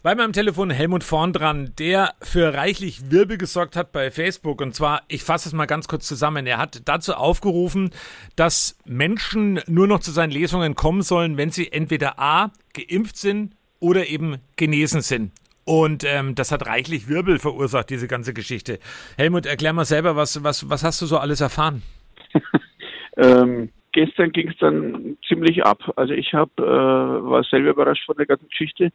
Bei meinem Telefon Helmut vorn dran, der für reichlich Wirbel gesorgt hat bei Facebook. Und zwar, ich fasse es mal ganz kurz zusammen. Er hat dazu aufgerufen, dass Menschen nur noch zu seinen Lesungen kommen sollen, wenn sie entweder A, geimpft sind oder eben genesen sind. Und ähm, das hat reichlich Wirbel verursacht, diese ganze Geschichte. Helmut, erklär mal selber, was, was, was hast du so alles erfahren? ähm, gestern ging es dann ziemlich ab. Also ich hab, äh, war selber überrascht von der ganzen Geschichte.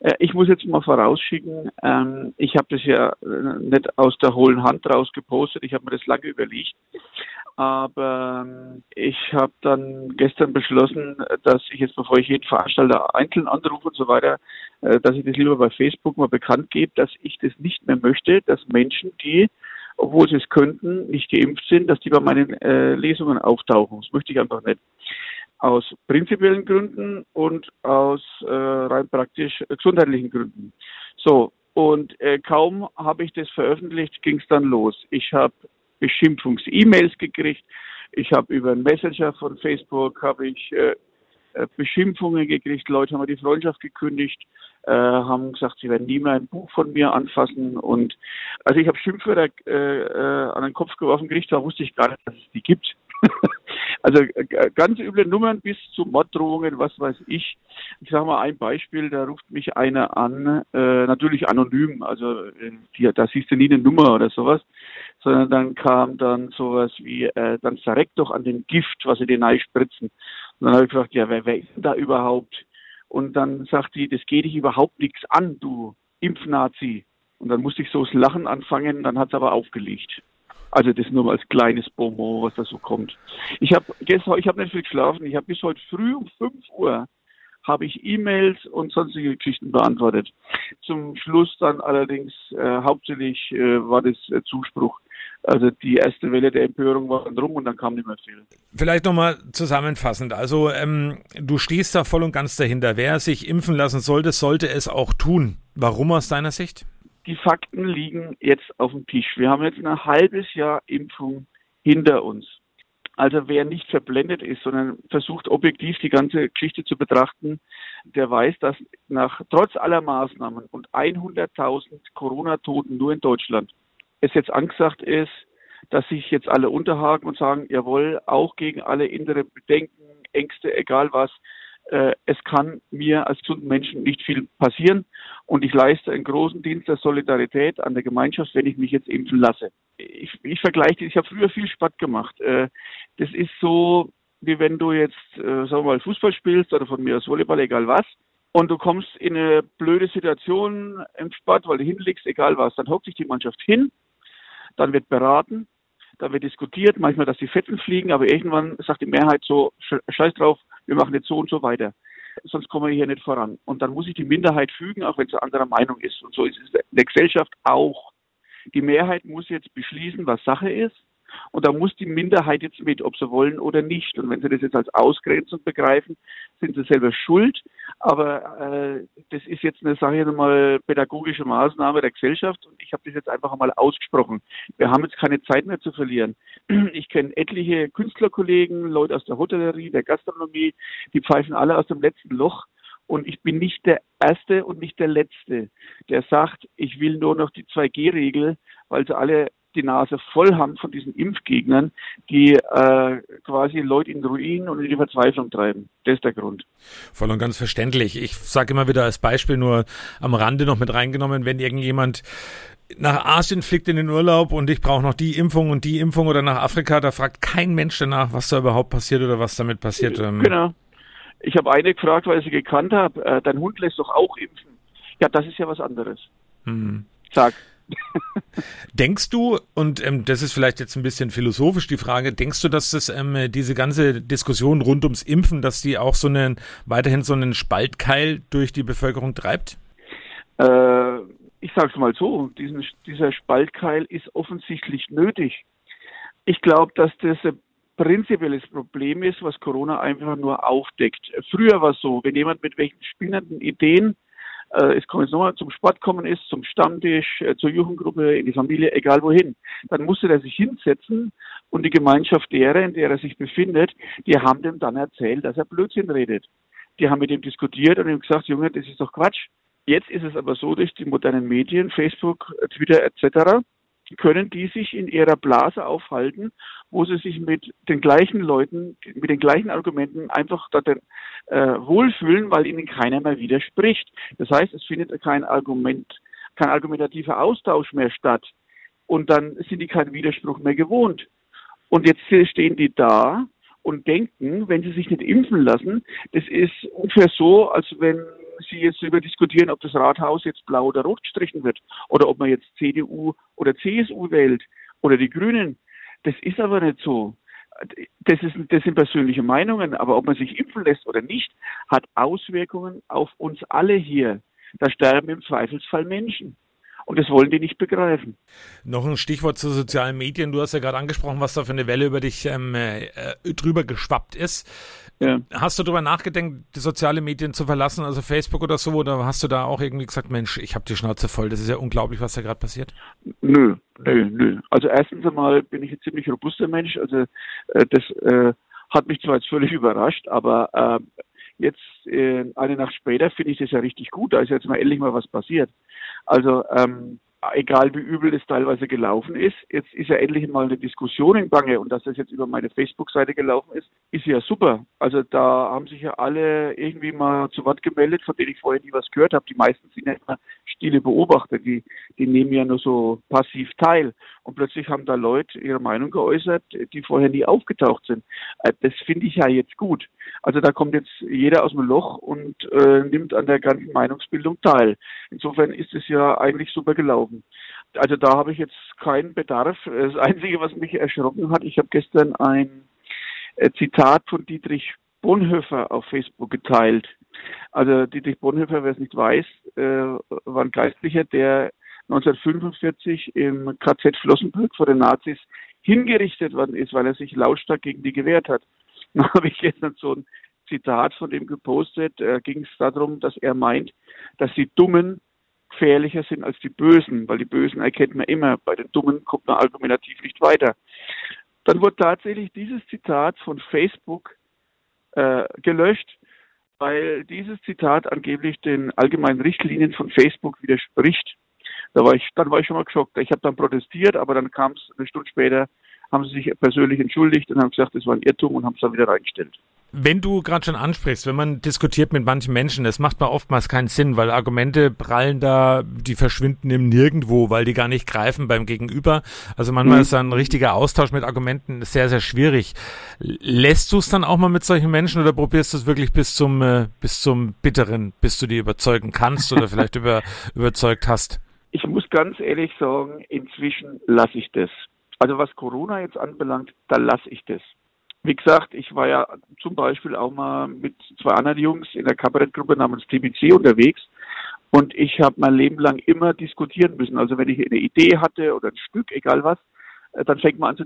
Äh, ich muss jetzt mal vorausschicken, ähm, ich habe das ja äh, nicht aus der hohlen Hand raus gepostet, ich habe mir das lange überlegt. Aber ähm, ich habe dann gestern beschlossen, dass ich jetzt, bevor ich jeden Veranstalter einzeln anrufe und so weiter, äh, dass ich das lieber bei Facebook mal bekannt gebe, dass ich das nicht mehr möchte, dass Menschen, die obwohl sie es könnten, nicht geimpft sind, dass die bei meinen Lesungen auftauchen. Das möchte ich einfach nicht. Aus prinzipiellen Gründen und aus äh, rein praktisch gesundheitlichen Gründen. So, und äh, kaum habe ich das veröffentlicht, ging es dann los. Ich habe Beschimpfungs-E-Mails gekriegt. Ich habe über einen Messenger von Facebook habe ich äh, äh, Beschimpfungen gekriegt. Leute haben die Freundschaft gekündigt, äh, haben gesagt, sie werden nie mehr ein Buch von mir anfassen. Und also ich habe Schimpfwörter äh, äh, an den Kopf geworfen gekriegt, da wusste ich gar nicht, dass es die gibt. also äh, ganz üble Nummern bis zu Morddrohungen, was weiß ich. Ich sage mal ein Beispiel, da ruft mich einer an, äh, natürlich anonym, also äh, die, da siehst du nie eine Nummer oder sowas, sondern dann kam dann sowas wie, äh, dann zerreckt doch an dem Gift, was sie dir spritzen. Und dann habe ich gefragt, ja, wer, wer ist denn da überhaupt? Und dann sagt die, das geht dich überhaupt nichts an, du Impfnazi. Und dann musste ich so das Lachen anfangen, dann hat es aber aufgelegt. Also das nur mal als kleines Bonbon, was da so kommt. Ich habe gestern, ich habe nicht viel geschlafen. Ich habe bis heute früh um 5 Uhr habe ich E-Mails und sonstige Geschichten beantwortet. Zum Schluss dann allerdings äh, hauptsächlich äh, war das äh, Zuspruch. Also die erste Welle der Empörung war dann rum und dann kam nicht mehr viel. Vielleicht nochmal zusammenfassend. Also ähm, du stehst da voll und ganz dahinter. Wer sich impfen lassen sollte, sollte es auch tun. Warum aus deiner Sicht? Die Fakten liegen jetzt auf dem Tisch. Wir haben jetzt ein halbes Jahr Impfung hinter uns. Also wer nicht verblendet ist, sondern versucht objektiv die ganze Geschichte zu betrachten, der weiß, dass nach trotz aller Maßnahmen und 100.000 Corona-Toten nur in Deutschland es jetzt angesagt ist, dass sich jetzt alle unterhaken und sagen, jawohl, auch gegen alle innere Bedenken, Ängste, egal was, äh, es kann mir als gesunden Menschen nicht viel passieren. Und ich leiste einen großen Dienst der Solidarität an der Gemeinschaft, wenn ich mich jetzt impfen lasse. Ich, ich vergleiche, ich habe früher viel Sport gemacht. Äh, das ist so, wie wenn du jetzt, äh, sagen wir mal, Fußball spielst oder von mir aus Volleyball, egal was, und du kommst in eine blöde Situation im Sport, weil du hinlegst, egal was, dann hockt sich die Mannschaft hin. Dann wird beraten, dann wird diskutiert, manchmal, dass die Fetzen fliegen, aber irgendwann sagt die Mehrheit so, scheiß drauf, wir machen jetzt so und so weiter. Sonst kommen wir hier nicht voran. Und dann muss sich die Minderheit fügen, auch wenn sie anderer Meinung ist. Und so ist es in der Gesellschaft auch. Die Mehrheit muss jetzt beschließen, was Sache ist. Und da muss die Minderheit jetzt mit, ob sie wollen oder nicht. Und wenn sie das jetzt als Ausgrenzung begreifen, sind sie selber schuld. Aber äh, das ist jetzt eine Sache, nochmal pädagogische Maßnahme der Gesellschaft. Und ich habe das jetzt einfach einmal ausgesprochen. Wir haben jetzt keine Zeit mehr zu verlieren. Ich kenne etliche Künstlerkollegen, Leute aus der Hotellerie, der Gastronomie, die pfeifen alle aus dem letzten Loch. Und ich bin nicht der Erste und nicht der Letzte, der sagt, ich will nur noch die 2G-Regel, weil sie alle die Nase voll haben von diesen Impfgegnern, die äh, quasi Leute in Ruin und in die Verzweiflung treiben. Das ist der Grund. Voll und ganz verständlich. Ich sage immer wieder als Beispiel nur am Rande noch mit reingenommen, wenn irgendjemand nach Asien fliegt in den Urlaub und ich brauche noch die Impfung und die Impfung oder nach Afrika, da fragt kein Mensch danach, was da überhaupt passiert oder was damit passiert. Ähm. Genau. Ich habe eine gefragt, weil ich sie gekannt habe, äh, dein Hund lässt doch auch impfen. Ja, das ist ja was anderes. Hm. Sag. denkst du, und ähm, das ist vielleicht jetzt ein bisschen philosophisch die Frage, denkst du, dass das ähm, diese ganze Diskussion rund ums Impfen, dass die auch so einen, weiterhin so einen Spaltkeil durch die Bevölkerung treibt? Äh, ich sage es mal so, diesen, dieser Spaltkeil ist offensichtlich nötig. Ich glaube, dass das ein prinzipielles Problem ist, was Corona einfach nur aufdeckt. Früher war es so, wenn jemand mit welchen spinnenden Ideen äh, es kommt jetzt nochmal zum Sport kommen ist, zum Stammtisch, äh, zur Jugendgruppe, in die Familie, egal wohin, dann musste er sich hinsetzen und die Gemeinschaft derer, in der er sich befindet, die haben dem dann erzählt, dass er Blödsinn redet. Die haben mit ihm diskutiert und ihm gesagt, Junge, das ist doch Quatsch. Jetzt ist es aber so, durch die modernen Medien, Facebook, Twitter etc., können die sich in ihrer Blase aufhalten, wo sie sich mit den gleichen Leuten, mit den gleichen Argumenten einfach dort äh, wohlfühlen, weil ihnen keiner mehr widerspricht. Das heißt, es findet kein Argument, kein argumentativer Austausch mehr statt. Und dann sind die keinen Widerspruch mehr gewohnt. Und jetzt stehen die da und denken, wenn sie sich nicht impfen lassen, das ist ungefähr so, als wenn Sie jetzt darüber diskutieren, ob das Rathaus jetzt blau oder rot gestrichen wird oder ob man jetzt CDU oder CSU wählt oder die Grünen. Das ist aber nicht so. Das, ist, das sind persönliche Meinungen, aber ob man sich impfen lässt oder nicht, hat Auswirkungen auf uns alle hier. Da sterben im Zweifelsfall Menschen. Und das wollen die nicht begreifen. Noch ein Stichwort zu sozialen Medien. Du hast ja gerade angesprochen, was da für eine Welle über dich ähm, äh, drüber geschwappt ist. Ja. Hast du darüber nachgedacht, die sozialen Medien zu verlassen, also Facebook oder so, oder hast du da auch irgendwie gesagt, Mensch, ich habe die Schnauze voll, das ist ja unglaublich, was da gerade passiert? Nö, nö, nö. Also erstens einmal bin ich ein ziemlich robuster Mensch, also äh, das äh, hat mich zwar jetzt völlig überrascht, aber äh, jetzt äh, eine Nacht später finde ich das ja richtig gut, da ist jetzt mal endlich mal was passiert. Also ähm, egal wie übel das teilweise gelaufen ist, jetzt ist ja endlich mal eine Diskussion im Gange und dass das jetzt über meine Facebook-Seite gelaufen ist, ist ja super. Also da haben sich ja alle irgendwie mal zu Wort gemeldet, von denen ich vorher nie was gehört habe. Die meisten sind ja immer stille Beobachter, die, die nehmen ja nur so passiv teil. Und plötzlich haben da Leute ihre Meinung geäußert, die vorher nie aufgetaucht sind. Äh, das finde ich ja jetzt gut. Also da kommt jetzt jeder aus dem Loch und äh, nimmt an der ganzen Meinungsbildung teil. Insofern ist es ja eigentlich super gelaufen. Also da habe ich jetzt keinen Bedarf. Das Einzige, was mich erschrocken hat, ich habe gestern ein äh, Zitat von Dietrich Bonhoeffer auf Facebook geteilt. Also Dietrich Bonhoeffer, wer es nicht weiß, äh, war ein Geistlicher, der 1945 im KZ Flossenbürg vor den Nazis hingerichtet worden ist, weil er sich lautstark gegen die gewehrt hat. Da habe ich gestern so ein Zitat von dem gepostet, äh, ging es darum, dass er meint, dass die Dummen gefährlicher sind als die Bösen, weil die Bösen erkennt man immer, bei den Dummen kommt man argumentativ nicht weiter. Dann wurde tatsächlich dieses Zitat von Facebook äh, gelöscht, weil dieses Zitat angeblich den allgemeinen Richtlinien von Facebook widerspricht. Da war ich, dann war ich schon mal geschockt. Ich habe dann protestiert, aber dann kam es eine Stunde später, haben sie sich persönlich entschuldigt und haben gesagt, das war ein Irrtum und haben es dann wieder reingestellt. Wenn du gerade schon ansprichst, wenn man diskutiert mit manchen Menschen, das macht mal oftmals keinen Sinn, weil Argumente prallen da, die verschwinden im Nirgendwo, weil die gar nicht greifen beim Gegenüber. Also manchmal mhm. ist ein richtiger Austausch mit Argumenten sehr, sehr schwierig. Lässt du es dann auch mal mit solchen Menschen oder probierst du es wirklich bis zum, äh, bis zum Bitteren, bis du die überzeugen kannst oder vielleicht über, überzeugt hast? Ich muss ganz ehrlich sagen, inzwischen lasse ich das. Also was Corona jetzt anbelangt, da lasse ich das. Wie gesagt, ich war ja zum Beispiel auch mal mit zwei anderen Jungs in der Kabarettgruppe namens TBC unterwegs und ich habe mein Leben lang immer diskutieren müssen. Also wenn ich eine Idee hatte oder ein Stück, egal was, äh, dann fängt man an zu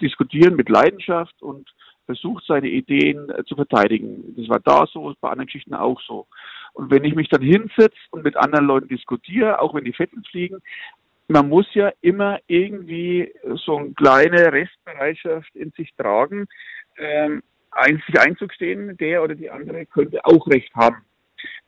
diskutieren mit Leidenschaft und versucht seine Ideen äh, zu verteidigen. Das war da so, bei anderen Geschichten auch so. Und wenn ich mich dann hinsetze und mit anderen Leuten diskutiere, auch wenn die Fetten fliegen, man muss ja immer irgendwie so eine kleine Restbereitschaft in sich tragen, ähm, sich einzugestehen, der oder die andere könnte auch recht haben.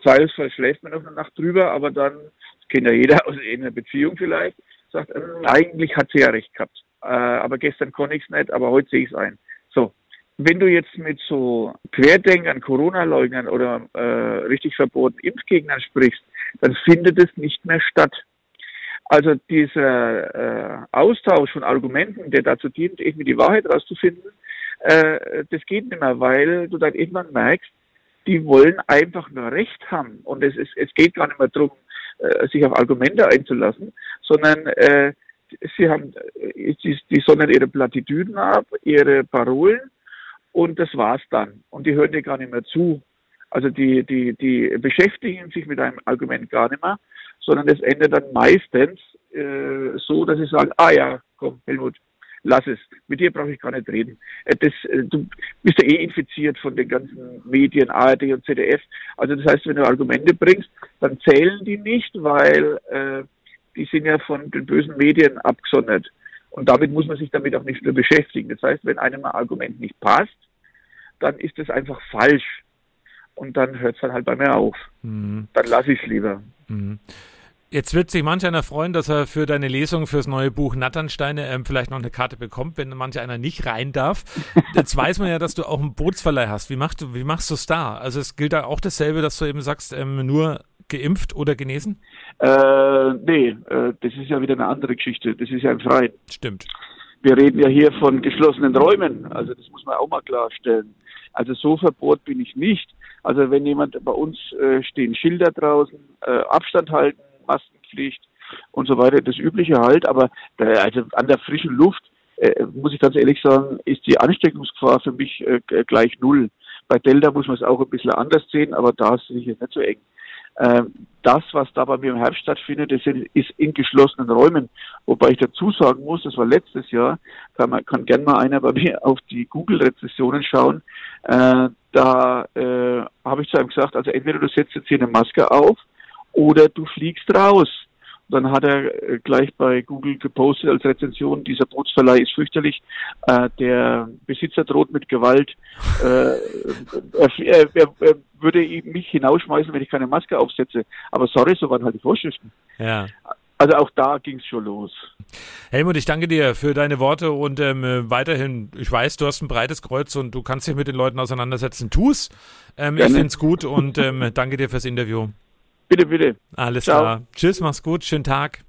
Zweifelsfall schläft man noch eine Nacht drüber, aber dann, das kennt ja jeder aus einer Beziehung vielleicht, sagt, äh, eigentlich hat sie ja recht gehabt. Äh, aber gestern konnte ich es nicht, aber heute sehe ich es ein. So. Wenn du jetzt mit so Querdenkern, Corona-Leugnern oder äh, richtig verbotenen Impfgegnern sprichst, dann findet es nicht mehr statt. Also dieser äh, Austausch von Argumenten, der dazu dient, irgendwie die Wahrheit rauszufinden, äh, das geht nicht mehr, weil du dann irgendwann merkst, die wollen einfach nur Recht haben. Und es, ist, es geht gar nicht mehr darum, äh, sich auf Argumente einzulassen, sondern äh, sie haben, äh, die, die sondern ihre Plattitüden ab, ihre Parolen und das war's dann. Und die hören dir gar nicht mehr zu. Also die, die, die beschäftigen sich mit einem Argument gar nicht mehr, sondern es endet dann meistens äh, so, dass sie sagen, ah ja, komm, Helmut, lass es. Mit dir brauche ich gar nicht reden. Äh, das, äh, du bist ja eh infiziert von den ganzen Medien, ARD und ZDF. Also das heißt, wenn du Argumente bringst, dann zählen die nicht, weil äh, die sind ja von den bösen Medien abgesondert. Und damit muss man sich damit auch nicht mehr beschäftigen. Das heißt, wenn einem ein Argument nicht passt, dann ist es einfach falsch. und dann hört es dann halt bei mir auf. Mhm. Dann lasse ich es lieber. Mhm. Jetzt wird sich manch einer freuen, dass er für deine Lesung fürs neue Buch Natternsteine ähm, vielleicht noch eine Karte bekommt, wenn manch einer nicht rein darf. Jetzt weiß man ja, dass du auch einen Bootsverleih hast. Wie, machst du, wie machst du es da? Also es gilt da auch dasselbe, dass du eben sagst, ähm, nur geimpft oder genesen? Äh, nee, äh, das ist ja wieder eine andere Geschichte. Das ist ja ein Freien. Stimmt. Wir reden ja hier von geschlossenen Räumen. Also das muss man auch mal klarstellen. Also so verbohrt bin ich nicht. Also wenn jemand bei uns äh, stehen Schilder draußen, äh, Abstand halten, Maskenpflicht und so weiter, das übliche halt, aber da, also an der frischen Luft, äh, muss ich ganz ehrlich sagen, ist die Ansteckungsgefahr für mich äh, gleich null. Bei Delta muss man es auch ein bisschen anders sehen, aber da ist es nicht so eng. Ähm, das, was da bei mir im Herbst stattfindet, das ist in geschlossenen Räumen. Wobei ich dazu sagen muss, das war letztes Jahr, kann, man, kann gern mal einer bei mir auf die Google-Rezessionen schauen. Äh, da äh, habe ich zu einem gesagt, also entweder du setzt jetzt hier eine Maske auf oder du fliegst raus. Dann hat er äh, gleich bei Google gepostet als Rezension, dieser Bootsverleih ist fürchterlich, äh, der Besitzer droht mit Gewalt, äh, er, er, er würde mich hinausschmeißen, wenn ich keine Maske aufsetze. Aber sorry, so waren halt die Vorschriften. Ja. Also auch da ging es schon los. Helmut, ich danke dir für deine Worte und ähm, weiterhin, ich weiß, du hast ein breites Kreuz und du kannst dich mit den Leuten auseinandersetzen. Tu's. Ähm, ich finde es gut und ähm, danke dir fürs Interview. Bitte, bitte. Alles Ciao. klar. Tschüss, mach's gut, schönen Tag.